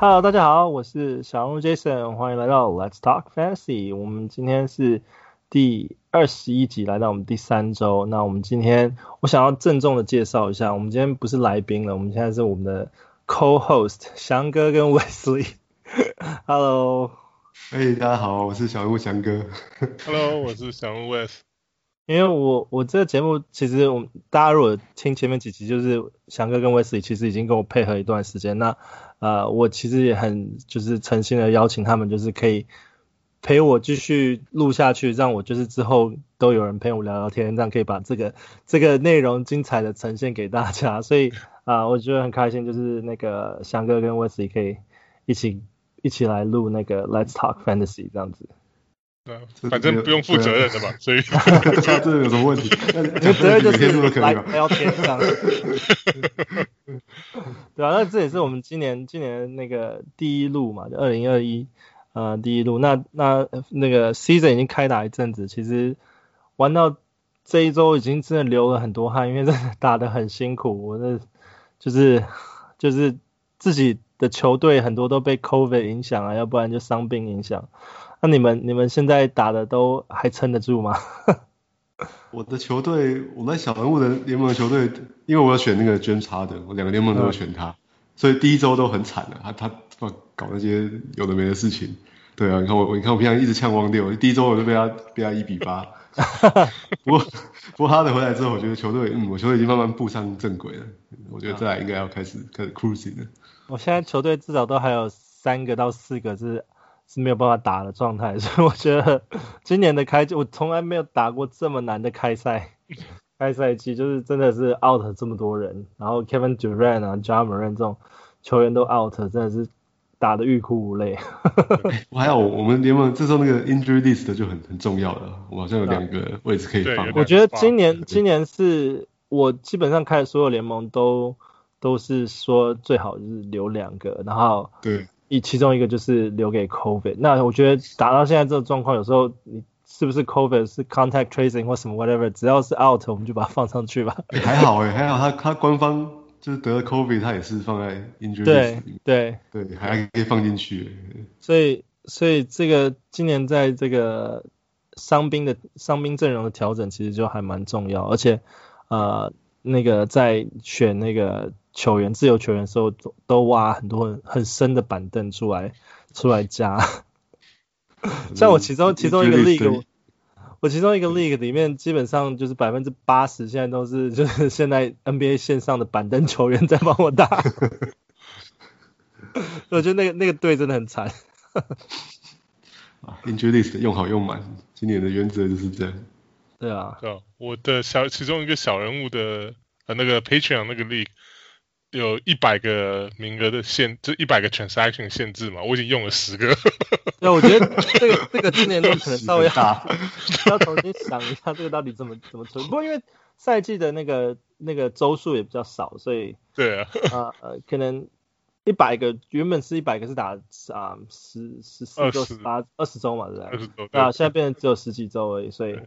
Hello，大家好，我是小人物 Jason，欢迎来到 Let's Talk Fantasy。我们今天是第二十一集，来到我们第三周。那我们今天，我想要郑重的介绍一下，我们今天不是来宾了，我们现在是我们的 Co-host 翔哥跟 Wesley。Hello，哎，hey, 大家好，我是小人物翔哥。Hello，我是小人物 Wes。因为我我这个节目其实我们大家如果听前面几集，就是翔哥跟 Wesley 其实已经跟我配合一段时间，那。呃，我其实也很就是诚心的邀请他们，就是可以陪我继续录下去，让我就是之后都有人陪我聊聊天，这样可以把这个这个内容精彩的呈现给大家。所以啊、我觉得很开心，就是那个翔哥跟 Wesley 可以一起一起来录那个 Let's Talk Fantasy 这样子。反正不用负责任的嘛，所以 这这有什么问题？责任就是来聊天这样子。对啊，那这也是我们今年今年那个第一路嘛，就二零二一呃第一路。那那那个 season 已经开打一阵子，其实玩到这一周已经真的流了很多汗，因为真的打得很辛苦。我的就是就是自己的球队很多都被 COVID 影响啊，要不然就伤病影响。那你们你们现在打的都还撑得住吗？我的球队，我在小人物的联盟的球队，因为我要选那个 James Harden，我两个联盟都要选他，嗯、所以第一周都很惨的，他他搞那些有的没的事情。对啊，你看我，你看我平常一直呛汪六，第一周我就被他被他一比八。不过不过哈登回来之后，我觉得球队，嗯，我球队已经慢慢步上正轨了。我觉得再来应该要开始开始 cruising 了。我现在球队至少都还有三个到四个是。是没有办法打的状态，所以我觉得今年的开季我从来没有打过这么难的开赛，开赛季就是真的是 out 这么多人，然后 Kevin Durant 啊、Ja Morant 这种球员都 out，真的是打的欲哭无泪。我还有我们联盟这时候那个 injury list 就很很重要了，我好像有两个位置可以放。我觉得今年今年是我基本上开的所有联盟都都是说最好就是留两个，然后对。一其中一个就是留给 COVID，那我觉得打到现在这个状况，有时候你是不是 COVID 是 contact tracing 或什么 whatever，只要是 out，我们就把它放上去吧。欸、还好哎，还好他他官方就是得了 COVID，他也是放在 injury 对对对，还可以放进去。所以所以这个今年在这个伤兵的伤兵阵容的调整，其实就还蛮重要，而且呃那个在选那个。球员自由球员的时候都都挖很多很很深的板凳出来出来加，像我其中其中一个 league，我其中一个 league 里面基本上就是百分之八十现在都是就是现在 NBA 线上的板凳球员在帮我打，我觉得那个那个队真的很惨。啊，injury list 用好用满，今年的原则就是这样。对啊，对啊，我的小其中一个小人物的呃那个 Patreon 那个 league。有一百个名额的限，就一百个 transaction 限制嘛，我已经用了十个。那，我觉得这个这个今年都可能稍微大，要重新想一下这个到底怎么怎么存。不过因为赛季的那个那个周数也比较少，所以对啊，呃呃，可能一百个原本是一百个是打啊十十四周十八二十周嘛，对不对？二十周。啊，现在变成只有十几周而已，所以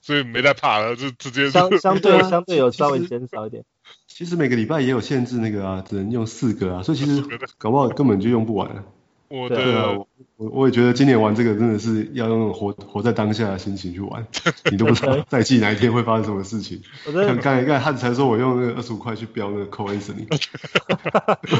所以没在怕了，就直接相相对相对有稍微减少一点。其实每个礼拜也有限制那个啊，只能用四个啊，所以其实搞不好根本就用不完。我的对啊，我我也觉得今年玩这个真的是要用活活在当下的心情去玩，你都不知道赛季哪一天会发生什么事情。看刚才刚才汉才说我用那个二十五块去标那个 Cole Anthony，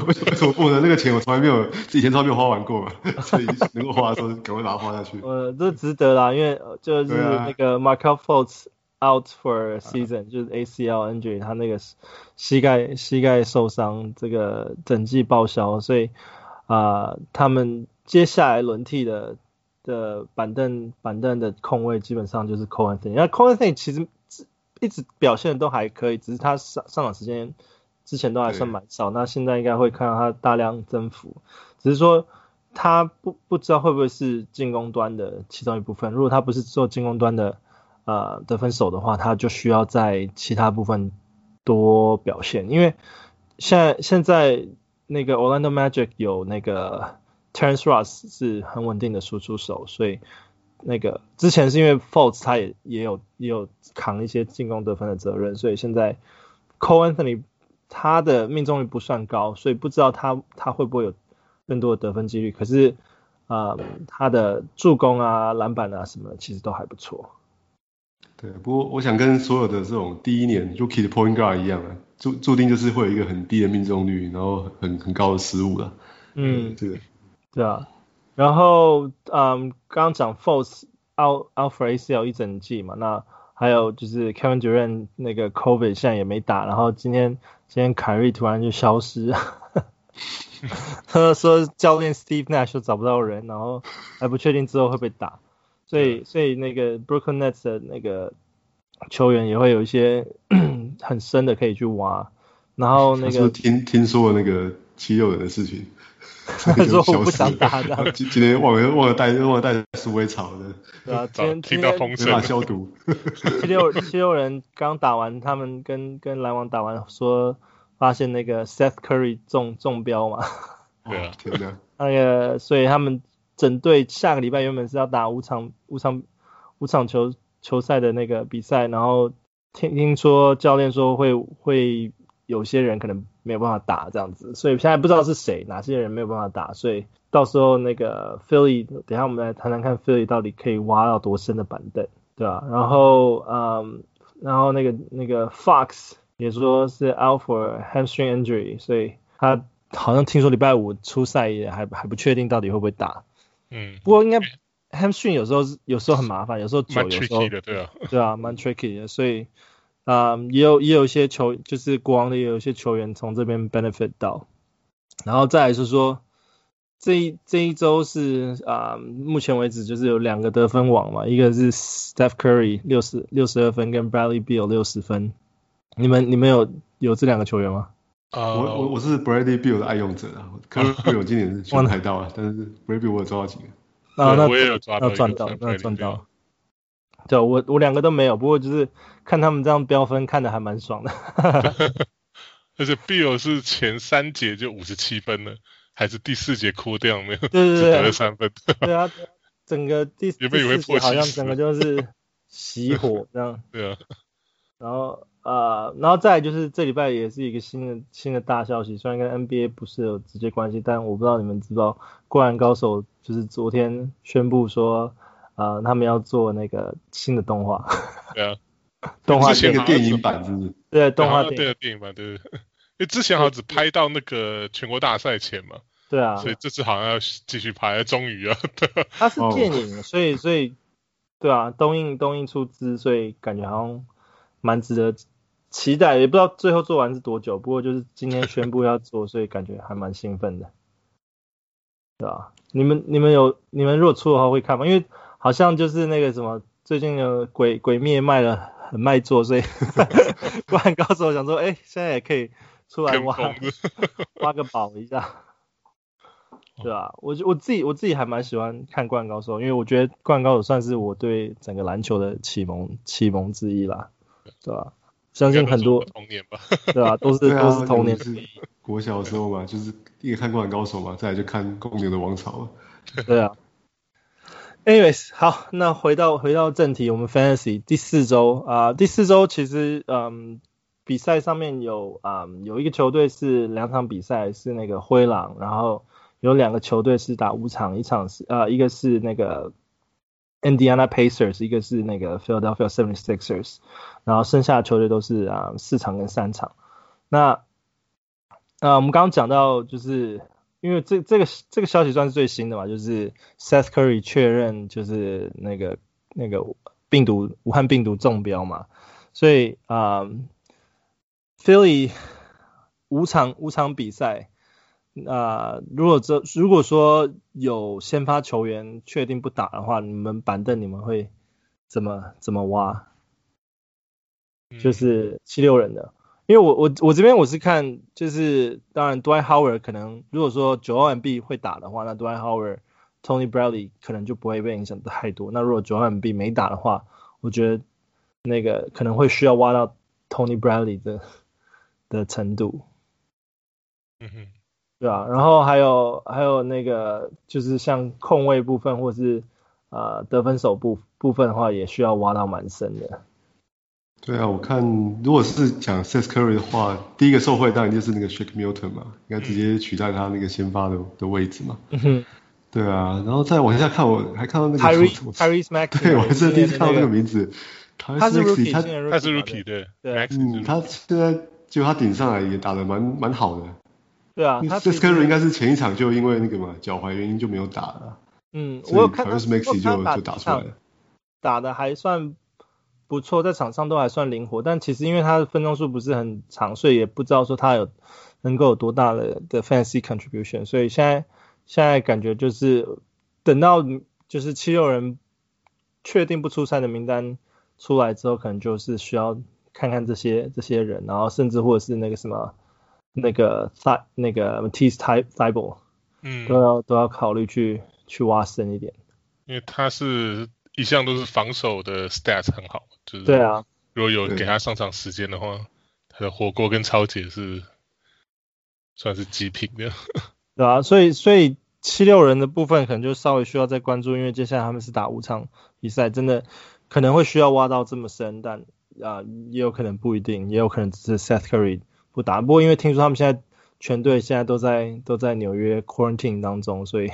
为什么不能？那个钱我从来没有自己钱从来没有花完过嘛，所以能够花的时候赶快把它花下去。呃，这值得啦，因为就是那个 Markelle Fultz out for season，、啊、就是 ACL injury，他那个膝盖膝盖受伤，这个整季报销，所以啊、呃，他们接下来轮替的的板凳板凳的空位基本上就是 Cole Anthony，那 Cole Anthony 其实一直表现的都还可以，只是他上上场时间之前都还算蛮少，那现在应该会看到他大量增幅，只是说他不不知道会不会是进攻端的其中一部分，如果他不是做进攻端的。呃，得分手的话，他就需要在其他部分多表现，因为现在现在那个 Orlando Magic 有那个 Terrence Ross 是很稳定的输出手，所以那个之前是因为 Fultz 他也也有也有扛一些进攻得分的责任，所以现在 Cole Anthony 他的命中率不算高，所以不知道他他会不会有更多的得分几率，可是啊、呃，他的助攻啊、篮板啊什么的，其实都还不错。对，不过我想跟所有的这种第一年 rookie 的 point guard 一样啊，注注定就是会有一个很低的命中率，然后很很高的失误了。嗯，这个对啊。然后嗯，刚刚讲 out out for ACL 一整季嘛，那还有就是 Kevin Durant 那个 COVID 现在也没打，然后今天今天凯瑞突然就消失。他说教练 Steve Nash 都找不到人，然后还不确定之后会不会打，所以所以那个 Brooklyn Nets 的那个球员也会有一些 很深的可以去挖，然后那个是是听听说了那个七六人的事情，他 说我不想打的，今今天忘了忘了带忘了带鼠尾草的，对啊，今天听到风声，没法消毒。七六七六人刚打完，他们跟跟篮网打完说。发现那个 Seth Curry 中中标嘛？对啊，天哪！那个，所以他们整队下个礼拜原本是要打五场五场五场球球赛的那个比赛，然后听听说教练说会会有些人可能没有办法打这样子，所以现在不知道是谁哪些人没有办法打，所以到时候那个 Philly，等下我们来谈谈看 Philly 到底可以挖到多深的板凳，对吧？然后嗯，然后那个那个 Fox。也说是 out for hamstring injury，所以他好像听说礼拜五出赛也还还不确定到底会不会打。嗯，不过应该 hamstring 有时候有时候很麻烦，有时候久，有时候的对啊，对啊，蛮 tricky 的。所以啊、嗯，也有也有一些球，就是国王的也有一些球员从这边 benefit 到。然后再来是说，这一这一周是啊、嗯，目前为止就是有两个得分王嘛，一个是 Steph Curry 六十六十二分，跟 Bradley Beal 六十分。你们你们有有这两个球员吗？啊、uh,，我我我是 Bradley Beal 的爱用者啊，可能我今年是选不太到啊，但是 Bradley 我有抓到几个。啊，那我也有抓到，那赚到，那赚到。对，我我两个都没有，不过就是看他们这样飙分，看的还蛮爽的。而且 Bill 是前三节就五十七分了，还是第四节哭掉没有？对对对，得了三分。对啊，整个第第四节好像整个就是熄火这样。对啊，然后。呃，然后再来就是这礼拜也是一个新的新的大消息，虽然跟 NBA 不是有直接关系，但我不知道你们知道，灌篮高手就是昨天宣布说，呃，他们要做那个新的动画。对啊，动画是一个电影版，是不是？对，动画对电影版，对对。因为之前好像只拍到那个全国大赛前嘛。对啊。所以这次好像要继续拍，终于啊。它是电影，所以所以，对啊，东映东映出资，所以感觉好像蛮值得。期待，也不知道最后做完是多久，不过就是今天宣布要做，所以感觉还蛮兴奋的，对吧？你们你们有你们如果出的话会看吗？因为好像就是那个什么，最近的鬼鬼灭卖了很卖座，所以灌篮高手想说，哎、欸，现在也可以出来挖 挖个宝一下，对吧？我我自己我自己还蛮喜欢看灌篮高手，因为我觉得灌篮高手算是我对整个篮球的启蒙启蒙之一啦，对吧？相信很多童年吧，对啊，都是都是童年。是国小的时候嘛，就是一个看灌篮高手嘛，再来就看公牛的王朝。对啊。Anyways，好，那回到回到正题，我们 Fantasy 第四周啊、呃，第四周其实嗯，比赛上面有啊、嗯、有一个球队是两场比赛是那个灰狼，然后有两个球队是打五场，一场是啊、呃、一个是那个。Indiana Pacers，一个是那个 Philadelphia 76ers，然后剩下的球队都是啊四场跟三场。那啊我们刚刚讲到，就是因为这这个这个消息算是最新的嘛，就是 Seth Curry 确认就是那个那个病毒武汉病毒中标嘛，所以啊 Philly 五场五场比赛。那如果这如果说有先发球员确定不打的话，你们板凳你们会怎么怎么挖？就是七六人的，因为我我我这边我是看，就是当然 Dwight Howard 可能如果说 Joel Embiid 会打的话，那 Dwight Howard、Tony Bradley 可能就不会被影响太多。那如果 Joel Embiid 没打的话，我觉得那个可能会需要挖到 Tony Bradley 的的程度。嗯哼。对啊，然后还有还有那个就是像控卫部分或是呃得分手部部分的话，也需要挖到蛮深的。对啊，我看如果是讲 Seth Curry 的话，第一个受惠当然就是那个 Shake Milton 嘛，应该直接取代他那个先发的的位置嘛。嗯哼。对啊，然后再往下看，我还看到那个 Tyrese Maxey，对，我还是第一次看到那个名字。他是 Rookie，他他是 Rookie，对对。嗯，他现在就他顶上来也打得蛮蛮好的。对啊，Seth Curry 应该是前一场就因为那个嘛脚踝原因就没有打了。嗯，我有看到 Tyrese Maxey 就就打出来了，打的还算。不错，在场上都还算灵活，但其实因为他的分钟数不是很长，所以也不知道说他有能够有多大的的 fantasy contribution。所以现在现在感觉就是等到就是七六人确定不出赛的名单出来之后，可能就是需要看看这些这些人，然后甚至或者是那个什么那个赛那个 Matisse Thybulle，嗯，都要都要考虑去去挖深一点，因为他是一向都是防守的 stats 很好。就是对啊，如果有给他上场时间的话，他的火锅跟超姐是算是极品的。对啊，所以所以七六人的部分可能就稍微需要再关注，因为接下来他们是打五场比赛，真的可能会需要挖到这么深，但啊也有可能不一定，也有可能只是 Seth Curry 不打。不过因为听说他们现在全队现在都在都在纽约 quarantine 当中，所以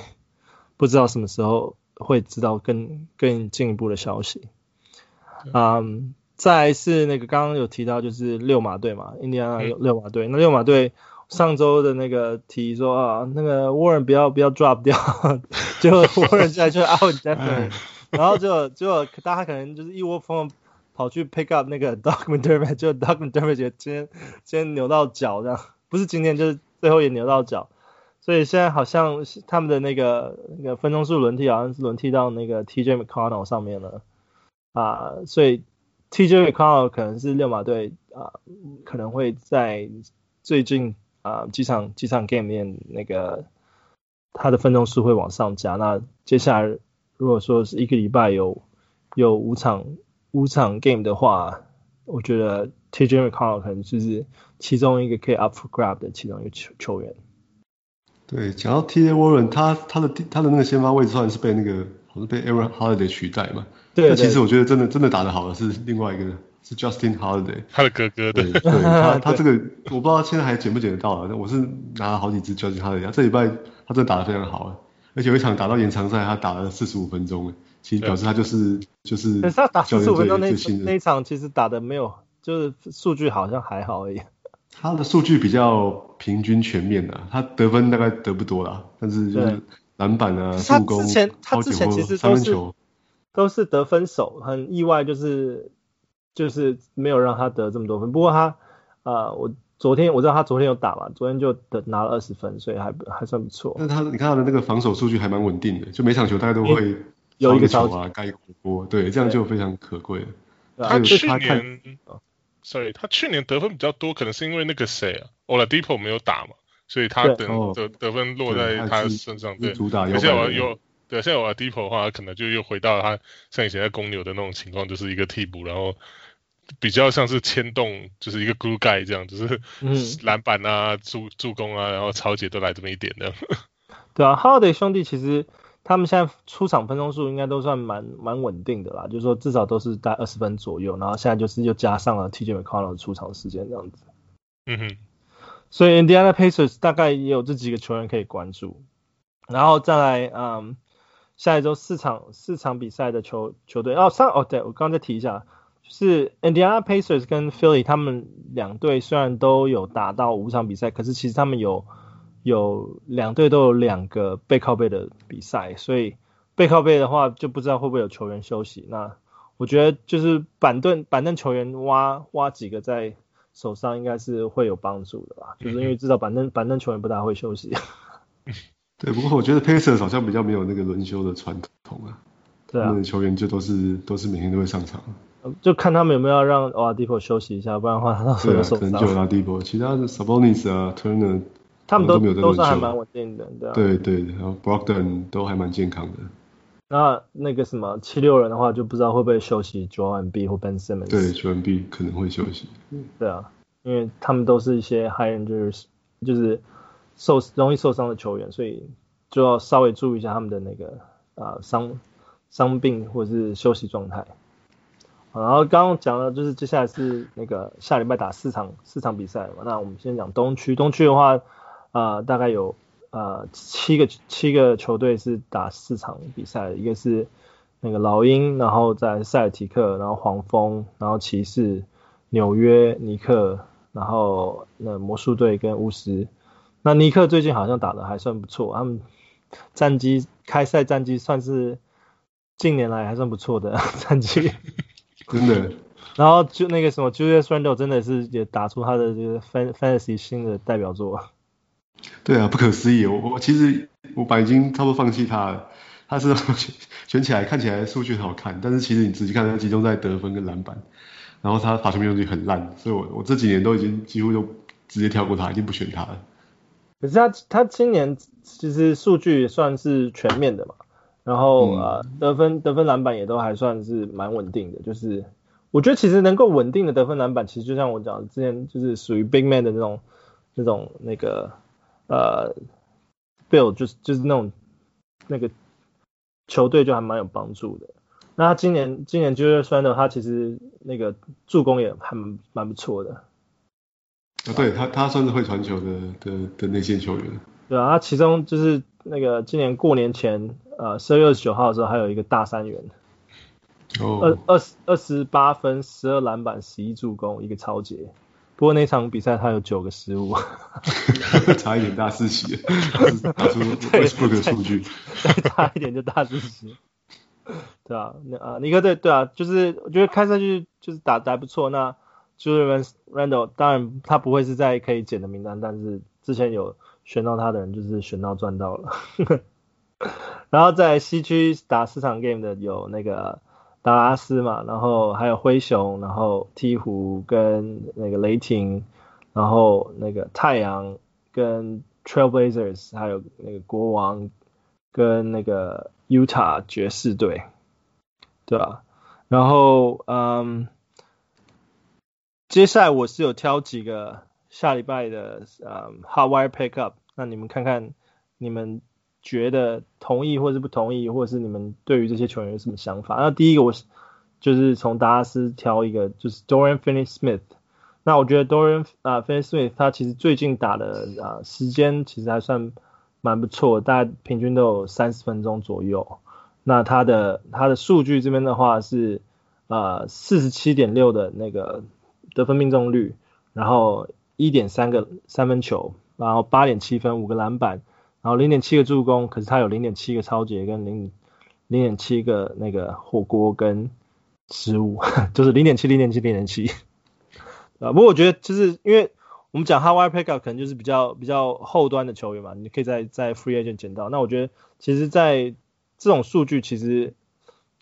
不知道什么时候会知道更更进一步的消息。嗯，um, 再来是那个刚刚有提到就是六马队嘛，印第安纳六马队。那六马队上周的那个提说啊，那个 Warren 不要不要 drop 掉，结果 Warren 现在就 out definitely，然后就就大家可能就是一窝蜂跑去 pick up 那个 Doug McDermott，就 Doug McDermott 今天今天扭到脚这样，不是今天就是最后也扭到脚，所以现在好像他们的那个那个分钟数轮替好像是轮替到那个 TJ McConnell 上面了。啊，所以 TJ McConnell 可能是六马队啊，可能会在最近啊几场几场 game 面那个他的分钟数会往上加。那接下来如果说是一个礼拜有有五场五场 game 的话，我觉得 TJ McConnell 可能就是其中一个可以 up for grab 的其中一个球球员。对，讲到 TJ Warren，他他的他的那个先发位置算是被那个好像被 Aaron Holiday 取代嘛。对，但其实我觉得真的真的打得好的是另外一个，是 Justin Holiday，他的哥哥对，对，对他 他这个我不知道现在还捡不捡得到啊，我是拿了好几支 Justin Holiday，这礼拜他真的打得非常好，而且有一场打到延长赛，他打了四十五分钟，其实表示他就是就是。可是他打四十五分钟那那一场其实打的没有，就是数据好像还好而已。他的数据比较平均全面的，他得分大概得不多啦，但是就是篮板啊、助攻、他之前其实三分球。都是得分手，很意外，就是就是没有让他得这么多分。不过他啊、呃，我昨天我知道他昨天有打嘛，昨天就得拿了二十分，所以还还算不错。那他你看他的那个防守数据还蛮稳定的，就每场球大家都会有一个球啊，盖一个火锅，对，这样就非常可贵了。他去年，sorry，他去年得分比较多，可能是因为那个谁啊，Oladipo 没有打嘛，所以他等得得分落在他身上，对，而且我有。对，现在我 Oladipo 的话，可能就又回到他像以前在公牛的那种情况，就是一个替补，然后比较像是牵动，就是一个 glue guy 这样，就是篮板啊、助助攻啊，然后抄截都来这么一点的。对啊，Holiday 兄弟其实他们现在出场分钟数应该都算蛮蛮稳定的啦，就是说至少都是在二十分左右，然后现在就是又加上了 TJ McConnell 的出场时间这样子。嗯哼，所以 Indiana Pacers 大概也有这几个球员可以关注，然后再来，嗯。下一周四场四场比赛的球球队哦上哦对我刚刚再提一下，就是 Indiana Pacers 跟 Philly 他们两队虽然都有打到五场比赛，可是其实他们有有两队都有两个背靠背的比赛，所以背靠背的话就不知道会不会有球员休息。那我觉得就是板凳板凳球员挖挖几个在手上应该是会有帮助的吧，就是因为知道板凳板凳球员不大会休息。对，不过我觉得 Pacers 好像比较没有那个轮休的传统啊。对啊。那球员就都是都是每天都会上场。就看他们有没有要让 Oladipo 休息一下，不然的话他到时候受伤。对啊，可能就 Oladipo，其他的 Sabonis 啊，Turner，他们都都，都是还蛮稳定的，对啊。对对，然后 Brogdon 都还蛮健康的。那那个什么七六人的话，就不知道会不会休息 Joel Embiid 或 Ben Simmons。对，Joel Embiid 可能会休息。嗯，对啊，因为他们都是一些 high end 就是就是。受容易受伤的球员，所以就要稍微注意一下他们的那个啊伤伤病或者是休息状态。然后刚刚讲了就是接下来是那个下礼拜打四场四场比赛嘛。那我们先讲东区，东区的话，呃，大概有呃七个七个球队是打四场比赛，一个是那个老鹰，然后在塞尔提克，然后黄蜂，然后骑士、纽约尼克，然后那魔术队跟巫师。那尼克最近好像打得还算不错，他们战绩开赛战绩算是近年来还算不错的 战绩。真的，然后就那个什么 Julius Randle 真的是也打出他的这个 Fantasy 新的代表作。对啊，不可思议！我我其实我本来已经差不多放弃他了。他是 选起来看起来数据很好看，但是其实你仔细看他集中在得分跟篮板，然后他罚球命中率很烂，所以我我这几年都已经几乎都直接跳过他，已经不选他了。可是他他今年其实数据也算是全面的嘛。然后呃、嗯、得分得分篮板也都还算是蛮稳定的，就是我觉得其实能够稳定的得分篮板，其实就像我讲的之前就是属于 big man 的那种那种那个呃 build 就是就是那种那个球队就还蛮有帮助的。那他今年今年 Julius Randle 他其实那个助攻也还蛮不错的。啊，对他他算是会传球的的的内线球员。对啊，他其中就是那个今年过年前。呃，十二月二十九号的时候还有一个大三元，二二十二十八分，十二篮板，十一助攻，一个抄截。不过那场比赛他有九个失误，差一点大四喜，打出 Westbrook 的数据，再差一点就大四喜。对啊，那啊尼克队对啊，就是我觉得看上去就是打的还不错。那 Julius Randle 当然他不会是在可以捡的名单，但是之前有选到他的人就是选到赚到了。然后在西区打四场 game 的有那个达拉斯嘛，然后还有灰熊，然后鹈鹕跟那个雷霆，然后那个太阳跟 Trailblazers，还有那个国王跟那个 Utah 爵士队，对吧？然后嗯，接下来我是有挑几个下礼拜的嗯 Hot Wire Pickup，那你们看看你们。觉得同意或是不同意，或者是你们对于这些球员有什么想法？那第一个我是就是从达拉斯挑一个，就是 Dorian Finney-Smith。那我觉得 Dorian 啊 Finney-Smith 他其实最近打的啊时间其实还算蛮不错，大概平均都有三十分钟左右。那他的他的数据这边的话是呃四十七点六的那个得分命中率，然后一点三个三分球，然后八点七分五个篮板。然后零点七个助攻，可是他有零点七个抄截跟零零点七个那个火锅跟失误，就是零点七零点七零点七。啊，不过我觉得就是因为我们讲 Hot Wire Pickup 可能就是比较比较后端的球员嘛，你可以在在 Free Agent 捡到。那我觉得其实，在这种数据，其实，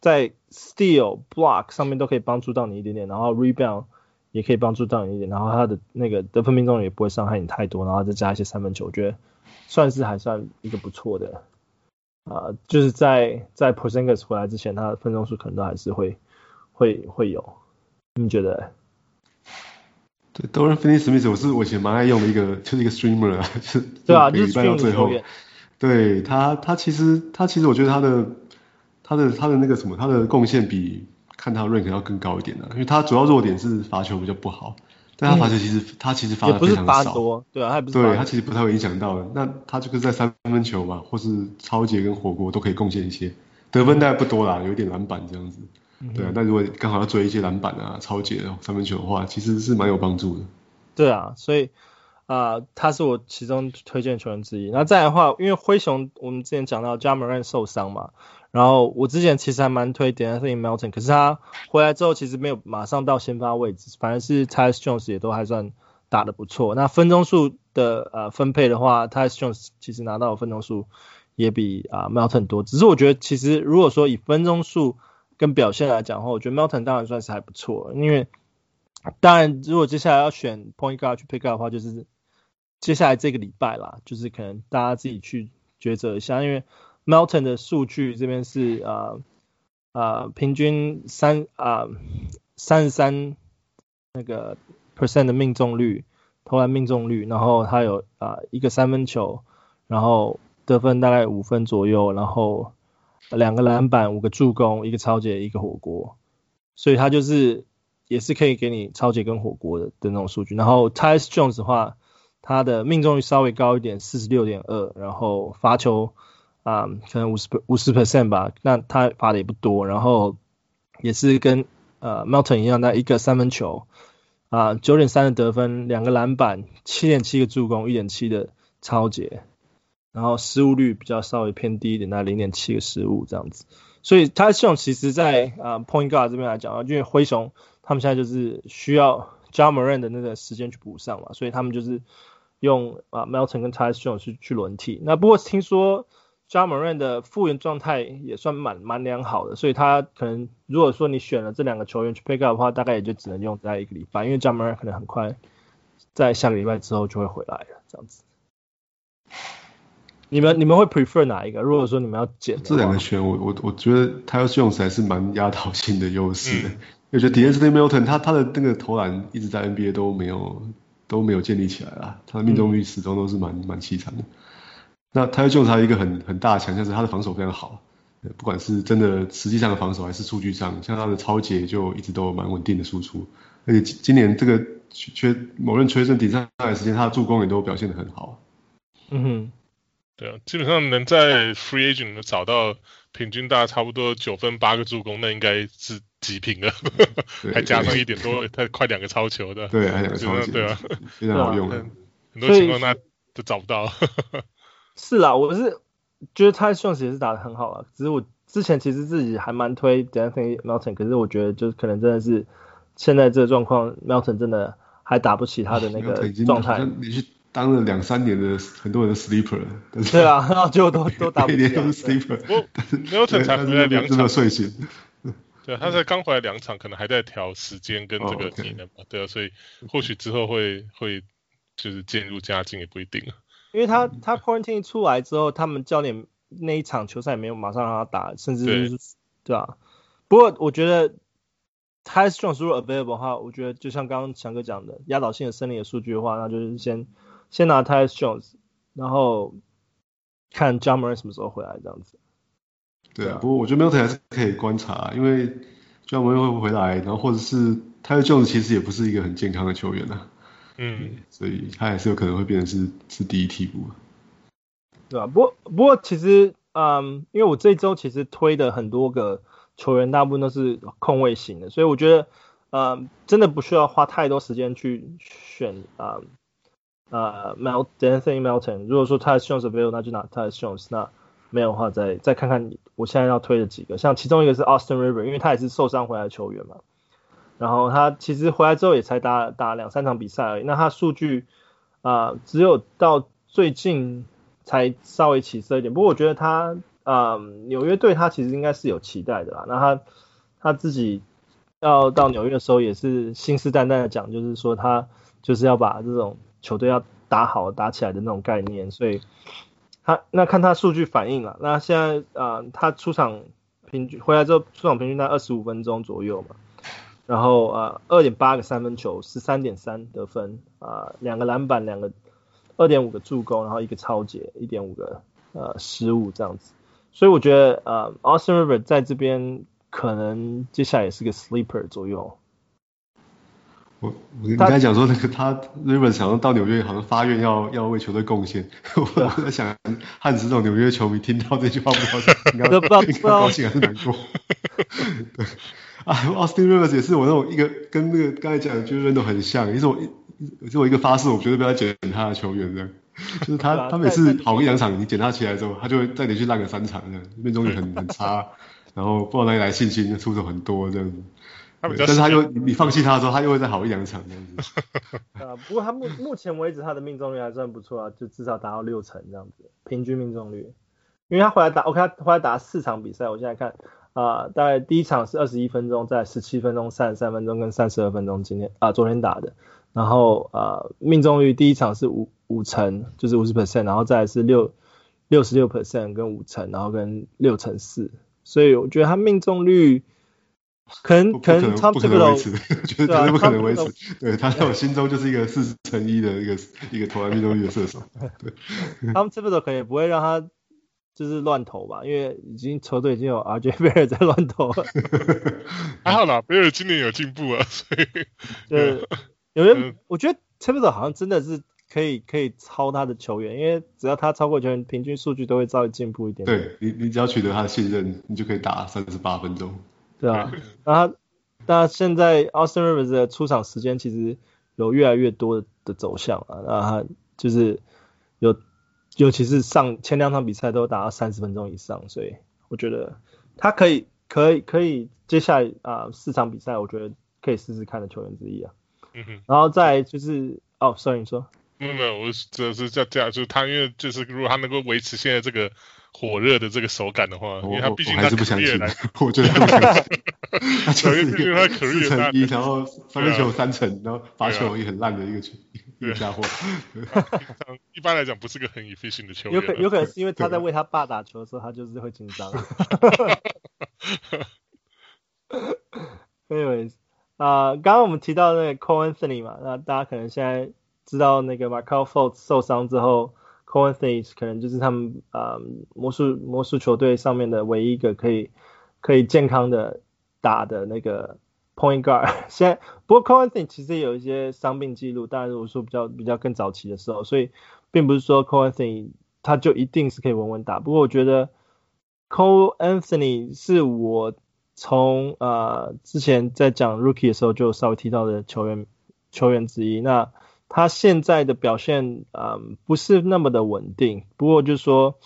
在 Steal Block 上面都可以帮助到你一点点，然后 Rebound 也可以帮助到你一点，然后他的那个得分命中率也不会伤害你太多，然后再加一些三分球，我觉得。算是还算一个不错的，啊、呃，就是在在 Porzingis 回来之前，他的分钟数可能都还是会会会有，你觉得？对，Dorian Finney-Smith 我是我以前蛮爱用的一个，就是一个 streamer 啊，是对啊，就是到最后，对他他其实他其实我觉得他的他的他的那个什么，他的贡献比看他 rank 要更高一点的，因为他主要弱点是罚球比较不好。但他罚球其实、嗯、他其实罚的非常少，多对啊，他不是对他其实不太会影响到的。那他就是在三分球嘛，或是抄截跟火锅都可以贡献一些，得分大概不多啦，有一点篮板这样子。对啊，那如果刚好要追一些篮板啊、抄截三分球的话，其实是蛮有帮助的。对啊，所以啊、呃，他是我其中推荐球员之一。那再来的话，因为灰熊我们之前讲到 Ja Morant 受伤嘛。然后我之前其实还蛮推 De'Anthony Melton，可是他回来之后其实没有马上到先发位置，反而是 Tyus Jones 也都还算打得不错。那分钟数的呃分配的话，Tyus Jones 其实拿到的分钟数也比啊、呃、Melton 多。只是我觉得其实如果说以分钟数跟表现来讲的话，我觉得 Melton 当然算是还不错。因为当然如果接下来要选 Point Guard 去 Pick up 的话，就是接下来这个礼拜啦，就是可能大家自己去抉择一下，因为。Melton 的数据这边是啊啊、呃呃、平均三啊三十三那个 percent 的命中率，投篮命中率，然后他有啊、呃、一个三分球，然后得分大概五分左右，然后两个篮板，五个助攻，一个抄截，一个火锅。所以他就是也是可以给你抄截跟火锅的的那种数据。然后 Tyus Jones 的话，他的命中率稍微高一点，四十六点二，然后罚球啊、可能五十五十 percent 吧，那他罚的也不多，然后也是跟呃 Melton 一样，那一个三分球啊九点三的得分，两个篮板，七点七个助攻，一点七的抄截。然后失误率比较稍微偏低一点，那零点七个失误这样子，所以他这种其实在啊、Point Guard 这边来讲啊，因为灰熊他们现在就是需要 Ja Morant 的那个时间去补上嘛，所以他们就是用啊 Melton 跟 Tyson 去去轮替。那不过听说 Ja Morant 的复原状态也算蛮蛮良好的，所以他可能如果说你选了这两个球员去 pick up 的话，大概也就只能用在一个礼拜，因为 Ja Morant 可能很快在下个礼拜之后就会回来了这样子。你们你们会 prefer 哪一个？如果说你们要捡这两个选，我我我觉得他要 use 还是蛮压倒性的优势的。我觉得 d e a n t h Melton 他他的那个投篮一直在 NBA 都没有都没有建立起来啦，他的命中率始终都是蛮蛮凄惨的。那 Tyus Jones 他有一个很很大的强项是他的防守非常好，不管是真的实际上的防守还是数据上，像他的超节就一直都有蛮稳定的输出。而且今年这个缺某人缺阵比赛的时间，他的助攻也都表现得很好。嗯哼。对啊，基本上能在 free agent 找到平均大概差不多九分八个助攻，那应该是极品了，还加上一点多，他快两个超球的，对，还两个超球，对啊，非常好用，很多情况那都找不到。是啦，我是觉得他算是也是打的很好啊，只是我之前其实自己还蛮推 De'Anthony Melton，可是我觉得就是可能真的是现在这个状况，Melton 真的还打不起他的那个状态。当了两三年的很多人的 sleeper，对啊，然后就都 都打不一年都是 sleeper，没有才回来两场睡醒。对，他才刚回来两场，可能还在调时间跟这个体能吧。对啊，所以或许之后会会就是渐入佳境也不一定啊。因为他他 Pointing 出来之后，他们教练那一场球赛也没有马上让他打，甚至是对啊。不过我觉得 Tyus Jones 如果 available 的话，我觉得就像刚刚强哥讲的，压倒性的胜利的数据的话，那就是先。先拿 Tyus Jones，然后看 Ja Morant 什么时候回来这样子。对啊，不过我觉得 Milton 还是可以观察，因为 Ja Morant 会不会回来，然后或者是 Tyus Jones 其实也不是一个很健康的球员啊。嗯，所以他也是有可能会变成是是第一替补。对啊，不过不过其实，嗯，因为我这一周其实推的很多个球员，大部分都是控卫型的，所以我觉得，嗯，真的不需要花太多时间去选啊。嗯呃、uh,，Mel D'Anthony Melton，如果说 Tyus Jones 没有，那就拿 Tyus Jones。那没有的话再，再再看看我现在要推的几个，像其中一个是 Austin Rivers，因为他也是受伤回来的球员嘛。然后他其实回来之后也才打打两三场比赛而已，那他数据啊、只有到最近才稍微起色一点。不过我觉得他啊、纽约队他其实应该是有期待的啦。那他他自己要到纽约的时候也是信誓旦旦的讲，就是说他就是要把这种。球队要打好打起来的那种概念，所以他那看他数据反应了。那现在啊、他出场平均回来之后出场平均在二十五分钟左右嘛，然后啊二点八个三分球，十三点三得分啊，呃、两个篮板，两个二点五个助攻，然后一个超截，一点五个呃失误这样子。所以我觉得呃，Austin Rivers 在这边可能接下来也是个 sleeper 左右。我我你刚才讲说那个他 Rivers 想要到纽约，好像发愿要要为球队贡献。我在想，汉斯这种纽约球迷听到这句话，不知道应该 应该高兴还是难过。对啊，Austin Rivers 也是我那种一个跟那个刚才讲的 Julius Randle 很像，也是我一是我一个发誓，我绝对不要捡他的球员这样。就是他他每次好一两场，你捡他起来之后，他就会再连续烂个三场这样，命中率很很差，然后不知道哪里来信心，出手很多这样子。但是他又你，你放弃他的时候，他又会再好一两场这样子。啊，不过他目目前为止他的命中率还算不错啊，就至少达到六成这样子，平均命中率。因为他回来打，我看他回来打四场比赛，我现在看啊、呃，大概第一场是二十一分钟，在十七分钟、三十三分钟跟三十二分钟，今天啊、呃、昨天打的。然后啊、呃，命中率第一场是五五成，就是五十 percent，然后再来是六六十六 percent 跟五成，然后跟六成四，所以我觉得他命中率。可能可能他 这个维持，绝对不可能维持。对，他在我心中就是一个四成一的一个一个投篮命中率的射手。对，他们这边的可能也不会让他就是乱投吧，因为已经球队已经有 RJ Barrett 在乱投了。还好啦，贝尔今年有进步啊，所以对，有人我觉得 Thibodeau 好像真的是可以可以超他的球员，因为只要他超过球员，平均数据都会稍微进步一点，点。对你，你只要取得他的信任，你就可以打三十八分钟。对啊，那那现在 Austin Rivers 的出场时间其实有越来越多的走向啊，那他就是有。尤其是上前两场比赛都打到三十分钟以上，所以我觉得他可以可以可以接下来啊四场比赛，我觉得可以试试看的球员之一啊。嗯哼。然后再就是哦，sorry 你说。没有没有，我只是这样，就是他因为就是如果他能够维持现在这个火热的这个手感的话，因为他 毕竟他来，我觉得不相信。他就是因为他可以四成一，然后三分球三成，然后罚球也很烂的一个球。这家伙，一般来讲不是个很 efficient 的球员。有可有可能是因为他在为他爸打球的时候，他就是会紧张。Anyways，啊、呃，刚刚我们提到那个 Cole Anthony 嘛，那大家可能现在知道那个 Markelle Fultz 受伤之后，Cole Anthony 可能就是他们啊、呃、魔术魔术球队上面的唯一一个可以可以健康的打的那个。Point guard，现在不过 Cole Anthony 其实也有一些伤病记录，当然如果说比较比较更早期的时候，所以并不是说 Cole Anthony 他就一定是可以稳稳打。不过我觉得 Cole Anthony 是我从呃之前在讲 Rookie 的时候就稍微提到的球员球员之一。那他现在的表现嗯、呃、不是那么的稳定，不过就是说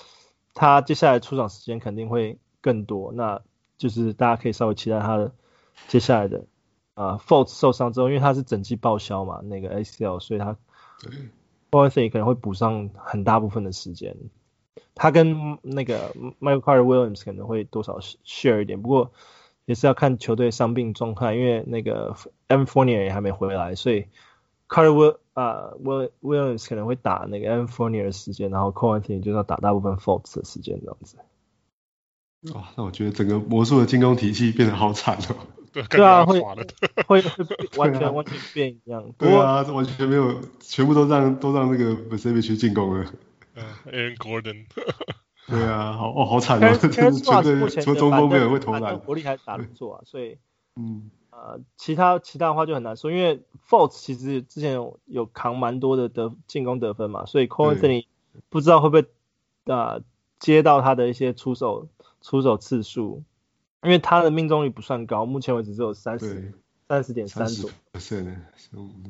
他接下来出场时间肯定会更多，那就是大家可以稍微期待他的。接下来的啊 Fultz 受伤之后，因为他是整季报销嘛，那个 ACL，所以他对 Fultz 可能会补上很大部分的时间。他跟那个 Michael Carter Williams 可能会多少 share 一点，不过也是要看球队伤病状态，因为那个 Evan Fournier 也还没回来，所以 Carter Will 啊 Will Williams 可能会打那个 Fournier 的时间，然后 Anthony 就要打大部分 Fultz 的时间这样子。哇，那我觉得整个魔术的进攻体系变得好惨哦。对啊，会会会完全完全变一样。对啊，完全没有，全部都让都让那个 Vasiljevic 去进攻了。嗯，Aaron Gordon。对啊，好哦，好惨哦，真的绝对除了中锋没有人会投篮。国力还打得不错啊，所以嗯呃，其他其他的话就很难说，因为 Fultz 其实之前有有扛蛮多的得进攻得分嘛，所以 Cole Anthony 不知道会不会啊接到他的一些出手出手次数。因为他的命中率不算高，目前为止只有三十三十点三左右。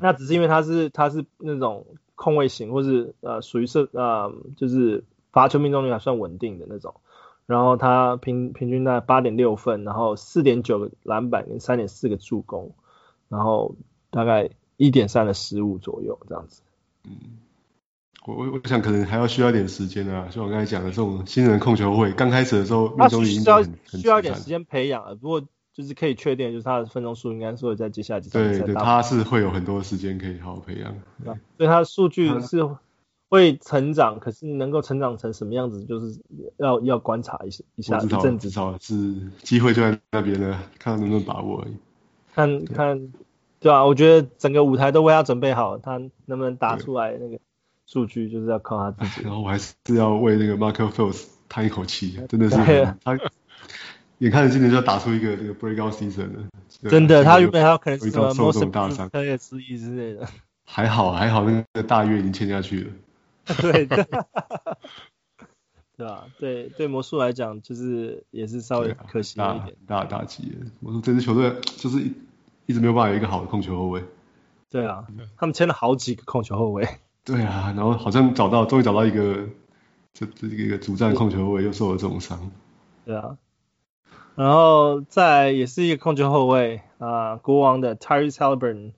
那只是因为他是他是那种控卫型，或是呃属于是呃就是罚球命中率还算稳定的那种。然后他平平均在八点六分，然后四点九个篮板跟三点四个助攻，然后大概一点三的失误左右这样子。嗯。我我我想可能还要需要一点时间啊，像我刚才讲的这种新人控球会，刚开始的时候命中率应该很需，需要一点时间培养，不过就是可以确定，就是他的分钟数应该是会在接下来几场对对，他是会有很多时间可以好好培养。对，所以他的数据是会成长，可是能够成长成什么样子，就是要要观察一下一下一阵子。至少是机会就在那边了，看他能不能把握而已。看看，对啊，我觉得整个舞台都为他准备好，他能不能打出来那个。数据就是要靠他自己，然后我还是要为那个 Markelle Fultz 叹一口气，真的是他眼看着今年就要打出一个这个 breakout season 了，真的，他原本还有可能是什么 most improved player 之一之类的，还好还好那个大约已经签下去了，对的，对吧？对对魔术来讲就是也是稍微可惜一点，大打击，魔术这支球队就是一一直没有办法有一个好的控球后卫，对啊，他们签了好几个控球后卫。对啊，然后好像找到，终于找到一个，这这一个主战控球后卫又受了重伤。对啊，然后再也是一个控球后卫啊、呃，国王的 Tyrese Haliburton。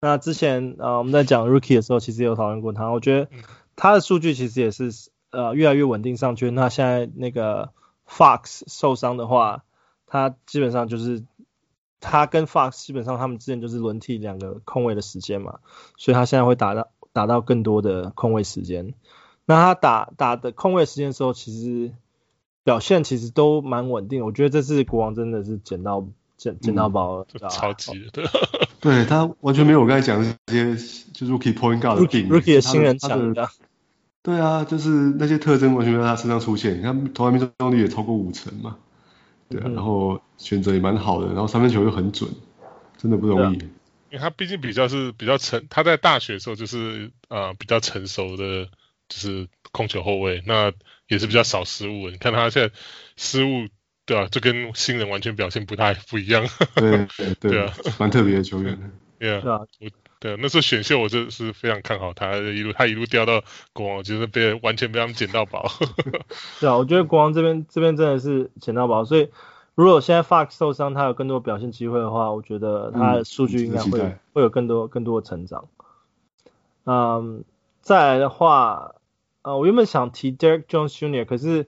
那之前啊、呃、我们在讲 Rookie 的时候，其实有讨论过他，我觉得他的数据其实也是呃越来越稳定上去。那现在那个 Fox 受伤的话，他基本上就是他跟 Fox 基本上他们之间就是轮替两个空位的时间嘛，所以他现在会打到。打到更多的空位时间，那他打打的空位时间的时候，其实表现其实都蛮稳定。我觉得这次国王真的是捡到捡捡到宝了，嗯、超级的。对，他完全没有我刚才讲的这些，就是 rookie point guard 的 rookie 的新人抢的。对啊，就是那些特征完全在他身上出现。你看投篮命中率也超过五成嘛，对啊，嗯、然后选择也蛮好的，然后三分球又很准，真的不容易。因为他毕竟比较是比较成，他在大学的时候就是呃比较成熟的，就是控球后卫，那也是比较少失误。你看他现在失误，对啊，就跟新人完全表现不太不一样。对 对对，对啊，蛮特别的球员。对啊，我对那时候选秀我就是非常看好他，一路他一路掉到国王，就是被完全被他们捡到宝。对啊，我觉得国王这边这边真的是捡到宝，所以。如果现在 Fox 受伤，他有更多表现机会的话，我觉得他的数据应该会、嗯、会有更多更多的成长。嗯，再来的话，呃，我原本想提 Derrick Jones Jr.，可是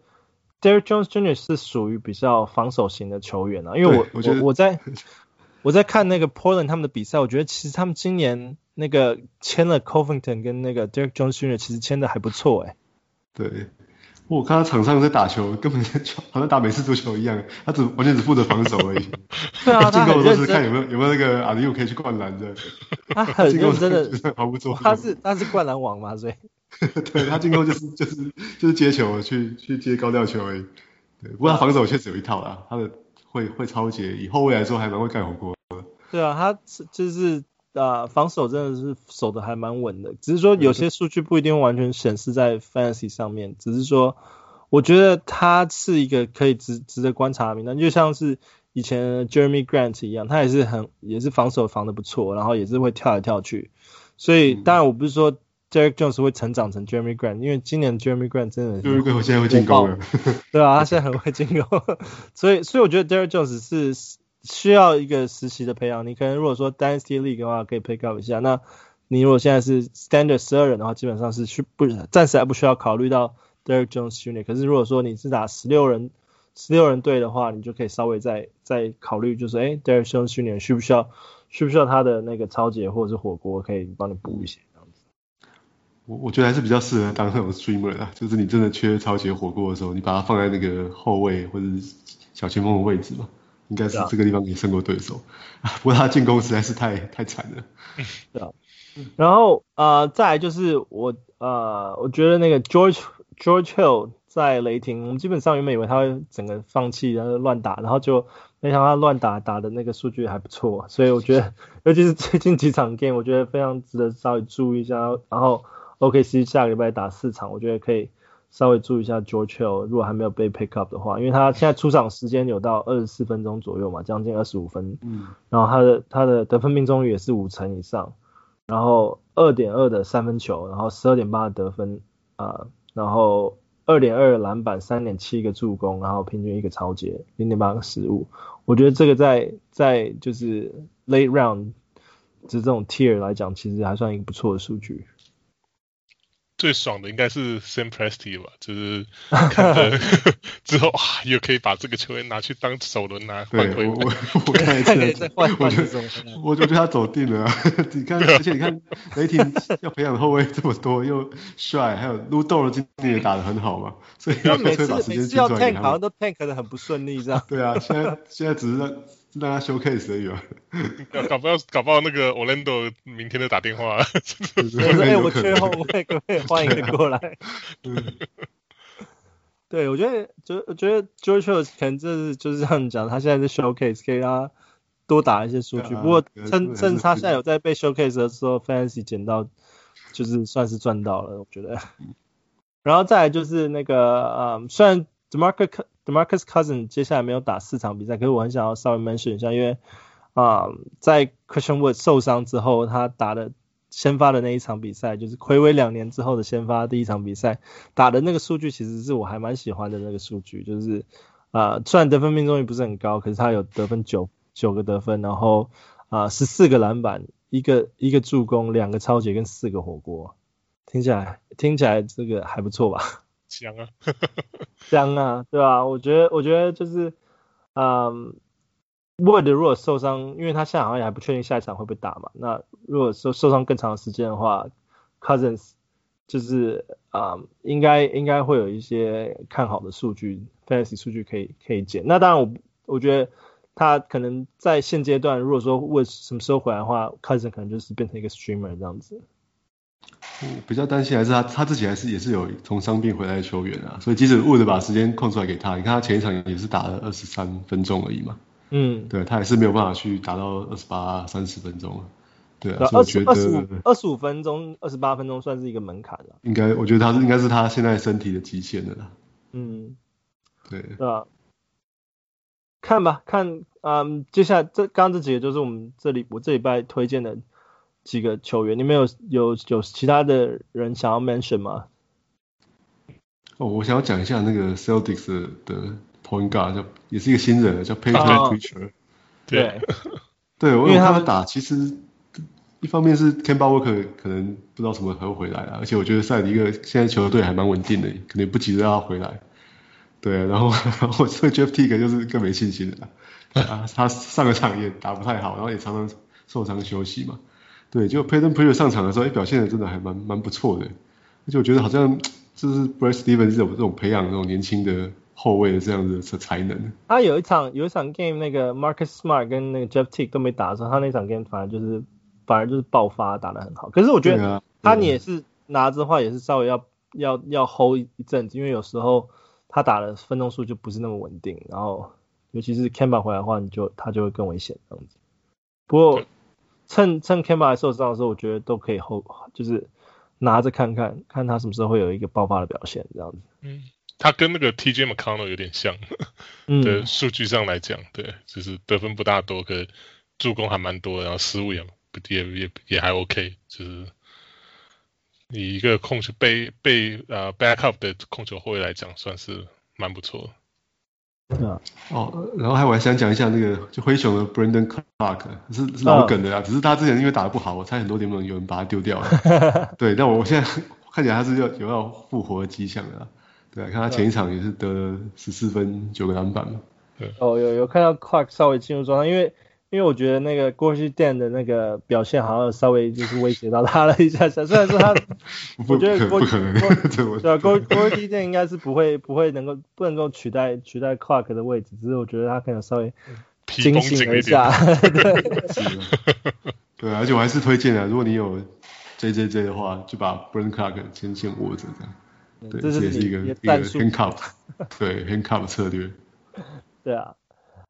Derrick Jones Jr. 是属于比较防守型的球员啊，因为我我我，我在 我在看那个 Portland 他们的比赛，我觉得其实他们今年那个签了 Covington 跟那个 Derrick Jones Jr. 其实签的还不错哎、欸。对。我看他场上在打球，根本 好像打美式足球一样，他只完全只负责防守而已。对啊，进攻都是看有没有有没有那个阿里又可以去灌篮的。他很认真的，毫不做。他是他是灌篮王嘛，所以。对他进攻就是就是就是接球去去接高吊球而已。对，不过他防守确实有一套啦，他的会会超节，以后卫来说还蛮会盖火锅。对啊，他就是。啊，防守真的是守的还蛮稳的，只是说有些数据不一定完全显示在 fantasy 上面，只是说我觉得他是一个可以值值得观察的名单，就像是以前 Jeremy Grant 一样，他也是很也是防守防的不错，然后也是会跳来跳去，所以当然我不是说 Derrick Jones 会成长成 Jeremy Grant，因为今年 Jeremy Grant 真的，Jeremy Grant 现在会进攻了，对啊，他现在很会进攻，所以所以我觉得 Derrick Jones 是。需要一个实习的培养，你可能如果说 Dynasty League 的话，可以 pick up 一下。那你如果现在是 Standard 十二人的话，基本上是需不暂时还不需要考虑到 Derrick Jones Jr. 可是如果说你是打十六人十六人队的话，你就可以稍微再再考虑，就是哎 Derrick Jones Jr. 需不需要需不需要他的那个抄截或者是火锅可以帮你补一些。我我觉得还是比较适合当那种 streamer 的，就是你真的缺超级火锅的时候，你把它放在那个后卫或者是小前锋的位置嘛。应该是这个地方可以胜过对手，啊、不过他进攻实在是太太惨了。对啊，然后呃，再来就是我呃，我觉得那个 George George Hill 在雷霆，我们基本上原本以为他会整个放弃，然后乱打，然后就没想到他乱打打的那个数据还不错，所以我觉得尤其是最近几场 game，我觉得非常值得稍微注意一下。然后 OKC 下个礼拜打四场，我觉得可以。稍微注意一下 George Hill，如果还没有被 pick up 的话，因为他现在出场时间有到二十四分钟左右嘛，将近二十五分。嗯。然后他的他的得分命中率也是五成以上，然后二点二的三分球，然后十二点八的得分啊、呃，然后二点二篮板，三点七个助攻，然后平均一个超截，零点八个失误。我觉得这个在在就是 late round 就这种 tier 来讲，其实还算一个不错的数据。最爽的应该是 Sam Presti 吧，就是看着 之后啊，又可以把这个球员拿去当首轮拿换回。我我看一次，我觉得我觉得他走定了、啊。你看，而且你看雷霆要培养的后卫这么多，又帅，还有 Lu Dort 今年也打得很好嘛，所以要每次每次要 tank 好像都 tank 的很不顺利这样。对啊，现在现在只是让让他 showcase 而已嘛。搞不好搞不好那个 Orlando 明天就打电话。哎，我缺后卫，可不可以换一个过来？对，我觉得就我觉得 George 可能就是就是这样讲，他现在是 showcase，可以让他多打一些数据。不过趁趁他现在有在被 showcase 的时候，Fantasy 捡到就是算是赚到了，我觉得。然后再来就是那个嗯，虽然 DeMarcus DeMarcus Cousins 接下来没有打四场比赛，可是我很想要稍微 mention 一下，因为啊、在 Christian Wood 受伤之后，他打的先发的那一场比赛，就是暌违两年之后的先发第一场比赛，打的那个数据其实是我还蛮喜欢的那个数据，就是啊、虽然得分命中率不是很高，可是他有得分九九个得分，然后啊十四个篮板，一个一个助攻，两个抄截跟四个火锅，听起来听起来这个还不错吧？香啊，香啊，对吧？我觉得，我觉得就是，嗯，Wood 如果受伤，因为他现在好像也还不确定下一场会不会打嘛。那如果说受伤更长的时间的话，Cousins 就是，嗯，应该应该会有一些看好的数据，Fantasy 数据可以可以捡。那当然我，我觉得他可能在现阶段，如果说 Wood 什么时候回来的话，Cousin 可能就是变成一个 Streamer 这样子。我比较担心还是他他自己还是也是有从伤病回来的球员啊，所以即使 Wood 把时间空出来给他，你看他前一场也是打了二十三分钟而已嘛。嗯，对他也是没有办法去达到二十八、三十分钟啊。对啊，所以我觉得二十五二十五分钟、二十八分钟算是一个门槛了。应该，我觉得他是应该是他现在身体的极限了啦。嗯，对。对啊，看吧，看，嗯，接下来这刚刚这几个就是我们这里我这礼拜推荐的。几个球员，你们有有有其他的人想要 mention 吗？哦，我想要讲一下那个 Celtics 的 point guard，叫也是一个新人，叫 Payton Pritchard。对，对 我因为他们打，其实一方面是 Kemba Walker 可能不知道什么时候回来啊，而且我觉得赛迪克现在球队还蛮稳定的，可能不急着要他回来。对，然后然后对 Jeff Teague 就是更没信心了啊，他上个场也打不太好，然后也常常受伤休息嘛。对，就 Payton Pritchard 上场的时候，哎，表现的真的还蛮蛮不错的，而且我觉得好像就是 Brad Stevens 这种这种培养这种年轻的后卫的这样子的才能。他有一场有一场 game，那个 Marcus Smart 跟那个 Jeff Teague 都没打的时候，他那场 game 反而就是反而就是爆发打得很好。可是我觉得他你也是拿着的话，也是稍微要要要 hold 一阵子，因为有时候他打的分钟数就不是那么稳定，然后尤其是 Kemba 回来的话，你就他就会更危险这样子。不过。趁趁 Kemba 受伤的时候，我觉得都可以后，就是拿着看看，看他什么时候会有一个爆发的表现，这样子。嗯，他跟那个 TJ McConnell 有点像，嗯，对，数据上来讲，对，就是得分不大多，可助攻还蛮多，然后失误也也也也还 OK，就是以一个控球被被呃 backup 的控球后卫来讲，算是蛮不错的。啊，哦，然后还我还想讲一下那个就灰熊的 Brandon Clarke 是是老梗的啦，只是他之前因为打得不好，我猜很多联盟有人把他丢掉了。对，但我现在看起来他是要有要复活的迹象的啦。对，看他前一场也是得了十四分九个篮板嘛。对，哦，有有看到 Clarke 稍微进入状态，因为。因为我觉得那个 Gorgui Dieng 的那个表现好像稍微就是威胁到他了一下下，虽然说他，我觉得 Gorgui 对啊 Gorgui Dieng 应该是不会不会能够不能够取代取代 Clark 的位置，只是我觉得他可能稍微惊醒了一下，对，对，而且我还是推荐的，如果你有 JJJ 的话，就把 Brandon Clarke 先先握着这样，对，这是一个一个 handcuff，对 handcuff 策略，对啊。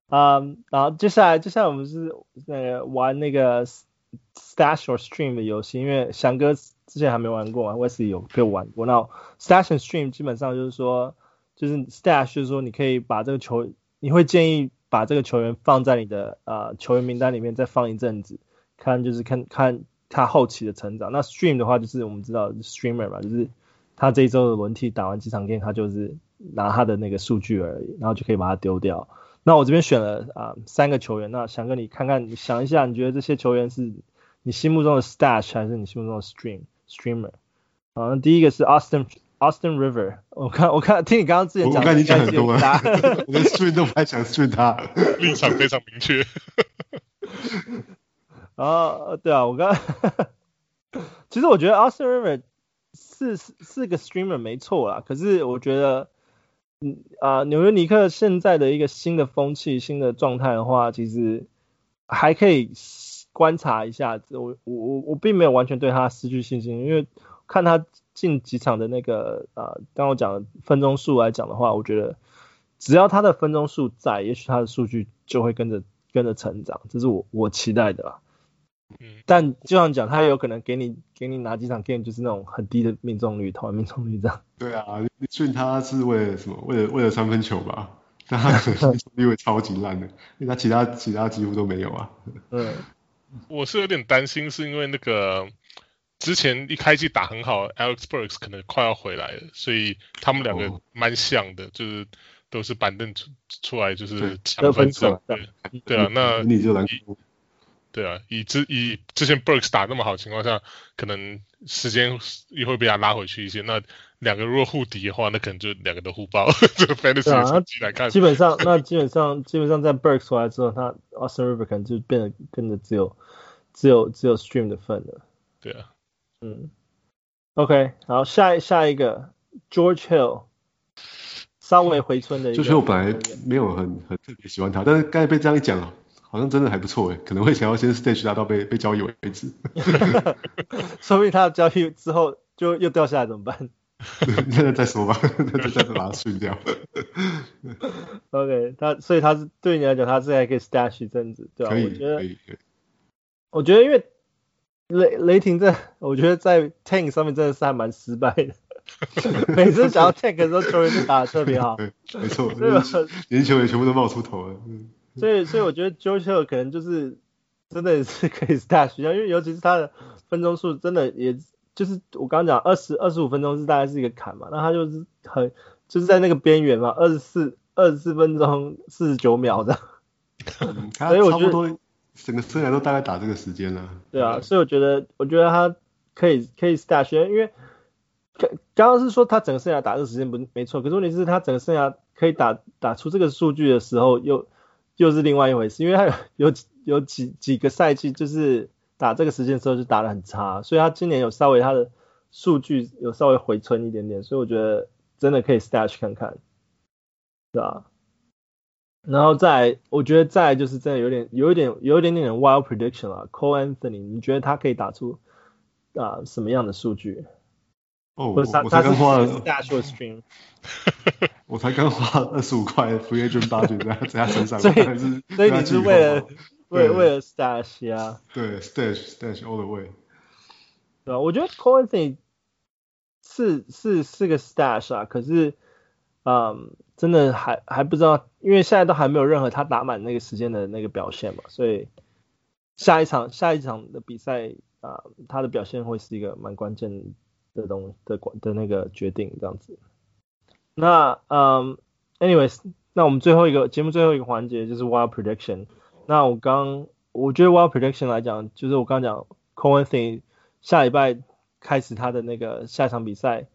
啊、然后接下来接下来我们是那个玩那个 Stash or Stream 的游戏，因为翔哥之前还没玩过嘛，Wesley 有跟我玩过。那 Stash and Stream 基本上就是说，就是 Stash 就是说你可以把这个球，你会建议把这个球员放在你的呃球员名单里面再放一阵子，看就是看看他后期的成长。那 Stream 的话就是我们知道 Streamer 嘛，就是他这一周的轮替打完几场 game，他就是拿他的那个数据而已，然后就可以把它丢掉。那我这边选了啊、呃、三个球员，那想跟你看看，你想一下，你觉得这些球员是你心目中的 stash 还是你心目中的 stream streamer？好，那第一个是 Austin Austin River，我看我看听你刚刚之前讲，我看你讲很多啊，我跟 stream 都不太想 stream 他，立场非常明确。然后对啊，我刚其实我觉得 Austin River 是是是个 streamer 没错啦，可是我觉得。嗯啊，纽约尼克现在的一个新的风气、新的状态的话，其实还可以观察一下。我我我我并没有完全对他失去信心，因为看他近几场的那个啊，刚我讲的分钟数来讲的话，我觉得只要他的分钟数在，也许他的数据就会跟着跟着成长，这是我我期待的啦。嗯，但就像讲，他也有可能给你给你拿几场 game，就是那种很低的命中率，投篮命中率这样。对啊，所以他是为了什么？为了为了三分球吧？但他命中率会超级烂的，因为他其他其他几乎都没有啊。嗯，我是有点担心，是因为那个之前一开季打很好，Alex Burks 可能快要回来了，所以他们两个蛮像的，哦、就是都是板凳出出来就是抢分手。对对啊，那你就来。对啊，以之以之前 Burks 打那么好的情况下，可能时间也会被他拉回去一些。那两个如果互敌的话，那可能就两个都互爆。这个 Fantasy 来看，基本上那基本上基本上在 Burks 回来之后，他 Austin Rivers 可能就变得跟着只有只有只有 Stream 的份了。对啊，嗯，OK，然后下一下一个 George Hill，稍微回春的一个。就是我本来没有很很特别喜欢他，但是刚才被这样一讲好像真的还不错哎，可能会想要先 stage 他到被被交易为止。说不定他的交易之后就又掉下来怎么办？现在再说吧，那就再把它顺掉。OK，他所以他是对你来讲，他是还可以 stash 一阵子，对吧、啊？我觉得，我觉得因为雷雷霆这，我觉得在 tank 上面真的是还蛮失败的。每次想要 tank 的时候，球员都打的特别好。对没错，对吧？连球员全部都冒出头了。所以，所以我觉得 Jojo 可能就是真的是可以 stash 因为尤其是他的分钟数真的也。就是我刚刚讲二十二十五分钟是大概是一个坎嘛，那他就是很就是在那个边缘嘛，二十四二十四分钟四十九秒的，嗯、所以我觉得整个生涯都大概打这个时间了。对啊，所以我觉得我觉得他可以可以 start 因为刚刚是说他整个生涯打这个时间不没错，可是问题是他整个生涯可以打打出这个数据的时候又又是另外一回事，因为他有有 有几几个赛季就是。打这个时间的时候就打得很差，所以他今年有稍微他的数据有稍微回春一点点，所以我觉得真的可以 stash 看看，对吧？然后再我觉得再就是真的有点有一点有一点点 wild prediction 了，Cole Anthony，你觉得他可以打出啊、什么样的数据？哦，我才刚花了 stash stream，我才刚花二十五块 free agent budget 在在他身上，所以所以你是为了。为为了 stash 啊，对 stash stash all the way，对吧？我觉得 Cole Anthony 是是是个 stash 啊，可是，嗯，真的还还不知道，因为现在都还没有任何他打满那个时间的那个表现嘛，所以下一场下一场的比赛啊，他的表现会是一个蛮关键的东的关的那个决定这样子。那嗯，anyways，那我们最后一个节目最后一个环节就是 wild prediction。那我刚，我觉得 wild prediction 来讲，就是我刚讲 Cole Anthony 下礼拜开始他的那个下场比赛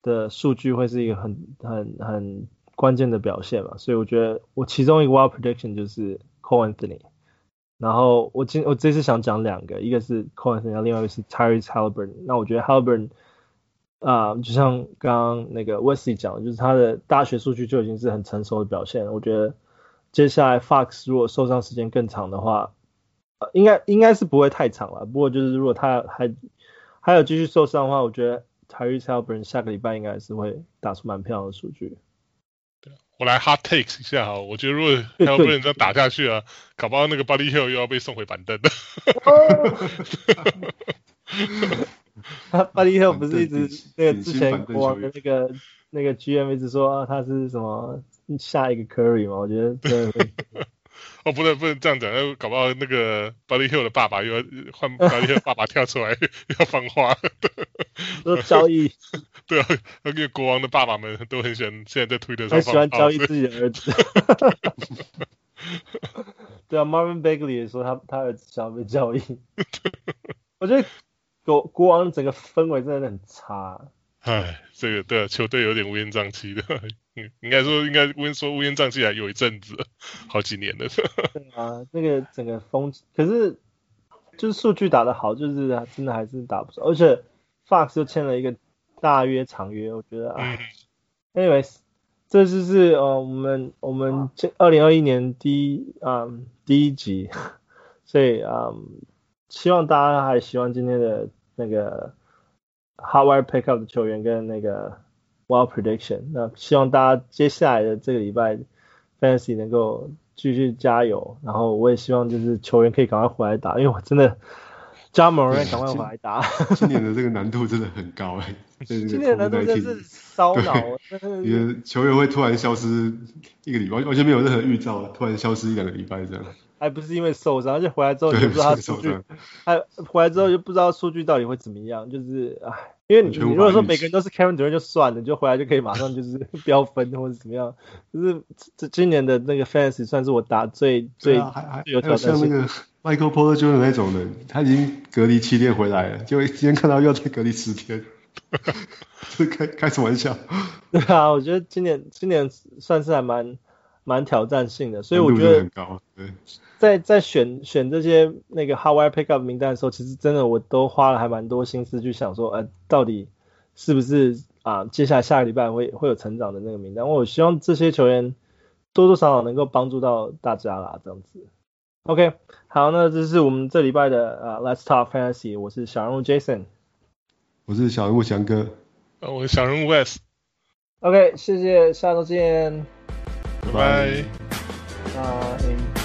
的数据会是一个很很很关键的表现嘛，所以我觉得我其中一个 wild prediction 就是 Cole Anthony。然后我今我这次想讲两个，一个是 Cole Anthony，另外一个是 Tyrese Haliburton。那我觉得 Haliburton 啊、就像刚刚那个 Wesley 讲，就是他的大学数据就已经是很成熟的表现，我觉得。接下来，Fox 如果受伤时间更长的话，呃，应该应该是不会太长了。不过就是如果他还还有继续受伤的话，我觉得 Tyrese Haliburton 下个礼拜应该是会打出蛮漂亮的数据。对，我来 hard takes 一下哈，我觉得如果 Haliburton 再打下去啊，搞不好那个 Buddy Hield 又要被送回板凳了。他 Buddy Hield 不是一直那个之前国王的那个那个 GM 一直说啊，他是什么？下一个 Curry 嘛，我觉得对。哦，不能不能这样讲，搞不好那个 Buddy Hield 的爸爸又要换 Buddy Hield 爸爸跳出来 要放话。说交易。对啊，那个国王的爸爸们都很喜欢，现在在推特上。很喜欢交易自己的儿子。对啊，Marvin Bagley 也说他他儿子想要被交易。我觉得国国王整个氛围真的很差。唉，这个对啊，球队有点乌烟瘴气的。嗯，应该说应该温说乌烟瘴气还有一阵子，好几年了。对啊，那个整个风，可是就是数据打得好，就是真的还是打不少。而且 Fox 又签了一个大约长约，我觉得啊。嗯、anyways，这就是呃我们我们这二零二一年第一啊、嗯、第一集，所以啊、嗯、希望大家还喜欢今天的那个 Hot Wire Pickup 的球员跟那个。Wild prediction，那希望大家接下来的这个礼拜 Fantasy 能够继续加油，然后我也希望就是球员可以赶快回来打，因为我真的 Ja Morant 赶快回来打。今年的这个难度真的很高哎、欸，今年的难度真是烧脑。你的球员会突然消失一个礼拜，完全没有任何预兆，突然消失一两个礼拜这样。还不是因为受伤，而且回来之后就不知道他数据，还回来之后就不知道数据到底会怎么样，就是唉。因为你你如果说每个人都是 Kevin Durant 就算了，你就回来就可以马上就是 飙分或者怎么样，就是这今年的那个 Fantasy 算是我打最最还还有挑战性。像那个 Michael Porter Jr. 那种人，他已经隔离七天回来了，就今天看到又要再隔离十天，这开开什么玩笑？对啊，我觉得今年今年算是还蛮蛮挑战性的，所以我觉得很高，对。在在选选这些那个 Hot Wire Pickup 名单的时候，其实真的我都花了还蛮多心思去想说，呃，到底是不是啊，接下来下个礼拜会会有成长的那个名单。我希望这些球员多多少少能够帮助到大家啦，这样子。OK，好，那这是我们这礼拜的呃、uh, Let's Talk Fantasy，我是小人物 Jason，我是小人物翔哥，我是小人物 Wes。OK，谢谢，下周见，拜拜。拜。